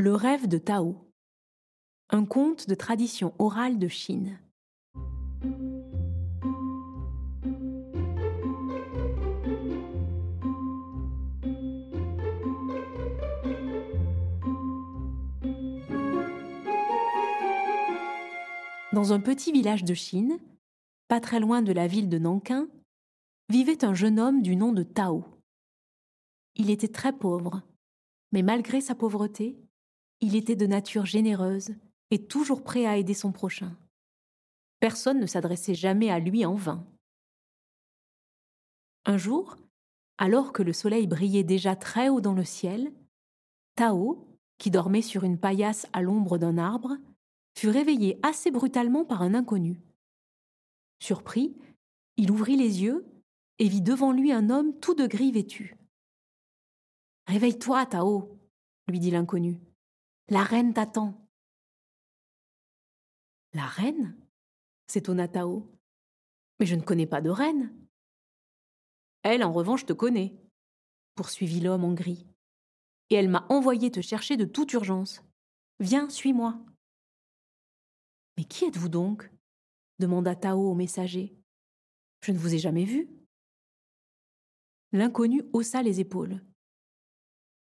Le rêve de Tao. Un conte de tradition orale de Chine. Dans un petit village de Chine, pas très loin de la ville de Nankin, vivait un jeune homme du nom de Tao. Il était très pauvre, mais malgré sa pauvreté, il était de nature généreuse et toujours prêt à aider son prochain. Personne ne s'adressait jamais à lui en vain. Un jour, alors que le soleil brillait déjà très haut dans le ciel, Tao, qui dormait sur une paillasse à l'ombre d'un arbre, fut réveillé assez brutalement par un inconnu. Surpris, il ouvrit les yeux et vit devant lui un homme tout de gris vêtu. Réveille-toi, Tao, lui dit l'inconnu. La reine t'attend. La reine? S'étonna Tao. Mais je ne connais pas de reine. Elle, en revanche, te connaît, poursuivit l'homme en gris. Et elle m'a envoyé te chercher de toute urgence. Viens, suis-moi. Mais qui êtes-vous donc? demanda Tao au messager. Je ne vous ai jamais vu. L'inconnu haussa les épaules.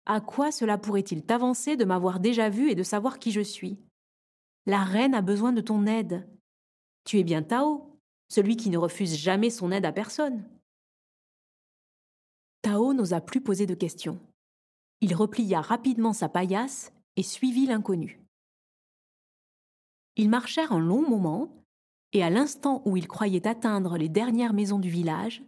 À quoi cela pourrait-il t'avancer de m'avoir déjà vu et de savoir qui je suis? La reine a besoin de ton aide. Tu es bien Tao, celui qui ne refuse jamais son aide à personne. Tao n'osa plus poser de questions. Il replia rapidement sa paillasse et suivit l'inconnu. Ils marchèrent un long moment, et à l'instant où il croyait atteindre les dernières maisons du village,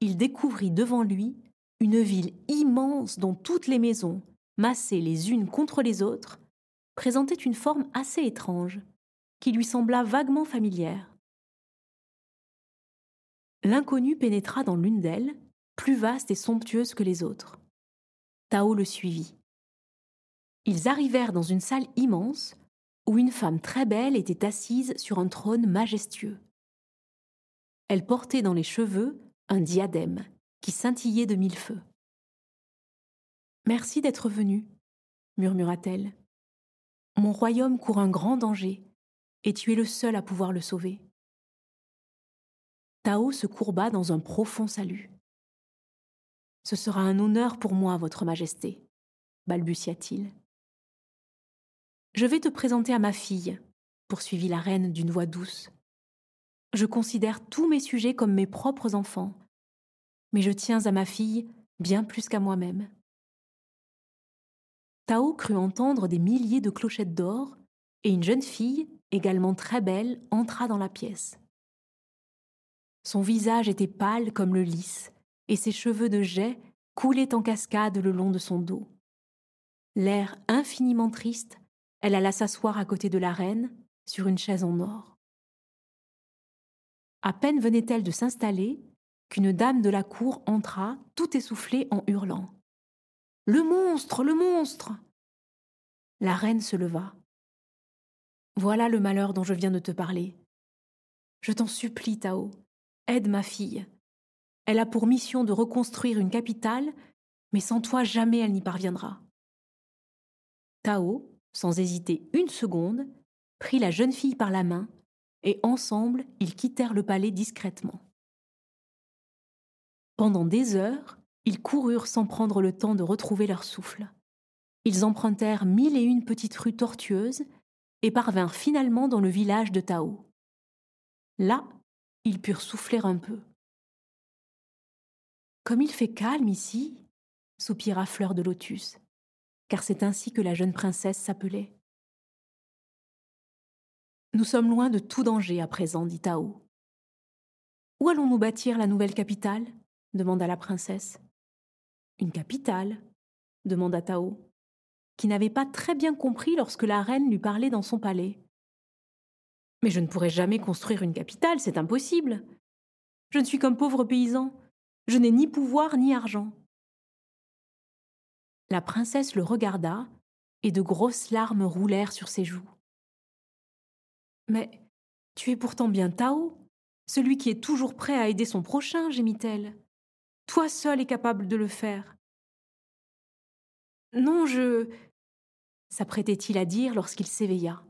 il découvrit devant lui une ville immense dont toutes les maisons, massées les unes contre les autres, présentaient une forme assez étrange, qui lui sembla vaguement familière. L'inconnu pénétra dans l'une d'elles, plus vaste et somptueuse que les autres. Tao le suivit. Ils arrivèrent dans une salle immense où une femme très belle était assise sur un trône majestueux. Elle portait dans les cheveux un diadème qui scintillait de mille feux. Merci d'être venu, murmura-t-elle. Mon royaume court un grand danger, et tu es le seul à pouvoir le sauver. Tao se courba dans un profond salut. Ce sera un honneur pour moi, Votre Majesté, balbutia-t-il. Je vais te présenter à ma fille, poursuivit la reine d'une voix douce. Je considère tous mes sujets comme mes propres enfants, mais je tiens à ma fille bien plus qu'à moi-même. Tao crut entendre des milliers de clochettes d'or, et une jeune fille, également très belle, entra dans la pièce. Son visage était pâle comme le lys, et ses cheveux de jet coulaient en cascade le long de son dos. L'air infiniment triste, elle alla s'asseoir à côté de la reine, sur une chaise en or. À peine venait-elle de s'installer qu'une dame de la cour entra, tout essoufflée, en hurlant. Le monstre. Le monstre. La reine se leva. Voilà le malheur dont je viens de te parler. Je t'en supplie, Tao, aide ma fille. Elle a pour mission de reconstruire une capitale, mais sans toi jamais elle n'y parviendra. Tao, sans hésiter une seconde, prit la jeune fille par la main, et ensemble ils quittèrent le palais discrètement. Pendant des heures, ils coururent sans prendre le temps de retrouver leur souffle. Ils empruntèrent mille et une petites rues tortueuses et parvinrent finalement dans le village de Tao. Là, ils purent souffler un peu. Comme il fait calme ici, soupira Fleur de Lotus, car c'est ainsi que la jeune princesse s'appelait. Nous sommes loin de tout danger à présent, dit Tao. Où allons-nous bâtir la nouvelle capitale? Demanda la princesse. Une capitale demanda Tao, qui n'avait pas très bien compris lorsque la reine lui parlait dans son palais. Mais je ne pourrai jamais construire une capitale, c'est impossible. Je ne suis qu'un pauvre paysan. Je n'ai ni pouvoir ni argent. La princesse le regarda, et de grosses larmes roulèrent sur ses joues. Mais tu es pourtant bien Tao, celui qui est toujours prêt à aider son prochain, gémit-elle. Toi seul es capable de le faire. Non, je. s'apprêtait-il à dire lorsqu'il s'éveilla.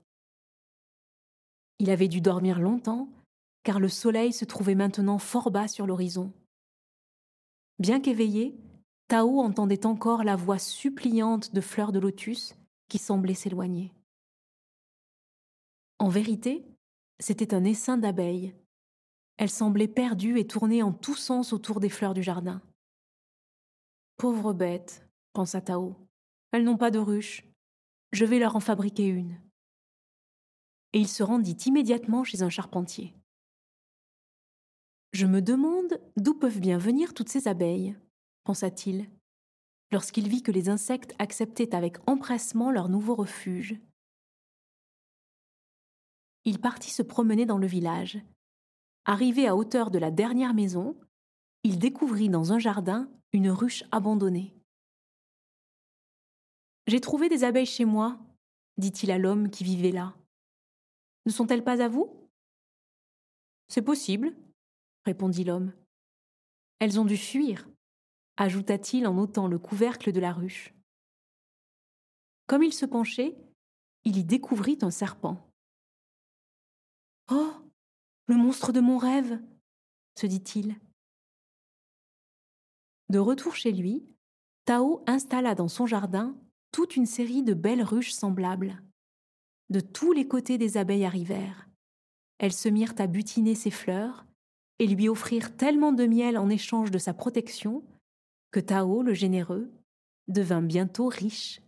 Il avait dû dormir longtemps, car le soleil se trouvait maintenant fort bas sur l'horizon. Bien qu'éveillé, Tao entendait encore la voix suppliante de Fleur de Lotus qui semblait s'éloigner. En vérité, c'était un essaim d'abeilles. Elles semblaient perdues et tournaient en tous sens autour des fleurs du jardin. Pauvres bêtes, pensa Tao, elles n'ont pas de ruche. Je vais leur en fabriquer une. Et il se rendit immédiatement chez un charpentier. Je me demande d'où peuvent bien venir toutes ces abeilles, pensa-t-il, lorsqu'il vit que les insectes acceptaient avec empressement leur nouveau refuge. Il partit se promener dans le village. Arrivé à hauteur de la dernière maison, il découvrit dans un jardin une ruche abandonnée. J'ai trouvé des abeilles chez moi, dit-il à l'homme qui vivait là. Ne sont-elles pas à vous C'est possible, répondit l'homme. Elles ont dû fuir, ajouta-t-il en ôtant le couvercle de la ruche. Comme il se penchait, il y découvrit un serpent. Oh Le monstre de mon rêve se dit-il. De retour chez lui, Tao installa dans son jardin toute une série de belles ruches semblables. De tous les côtés des abeilles arrivèrent. Elles se mirent à butiner ses fleurs et lui offrirent tellement de miel en échange de sa protection que Tao, le généreux, devint bientôt riche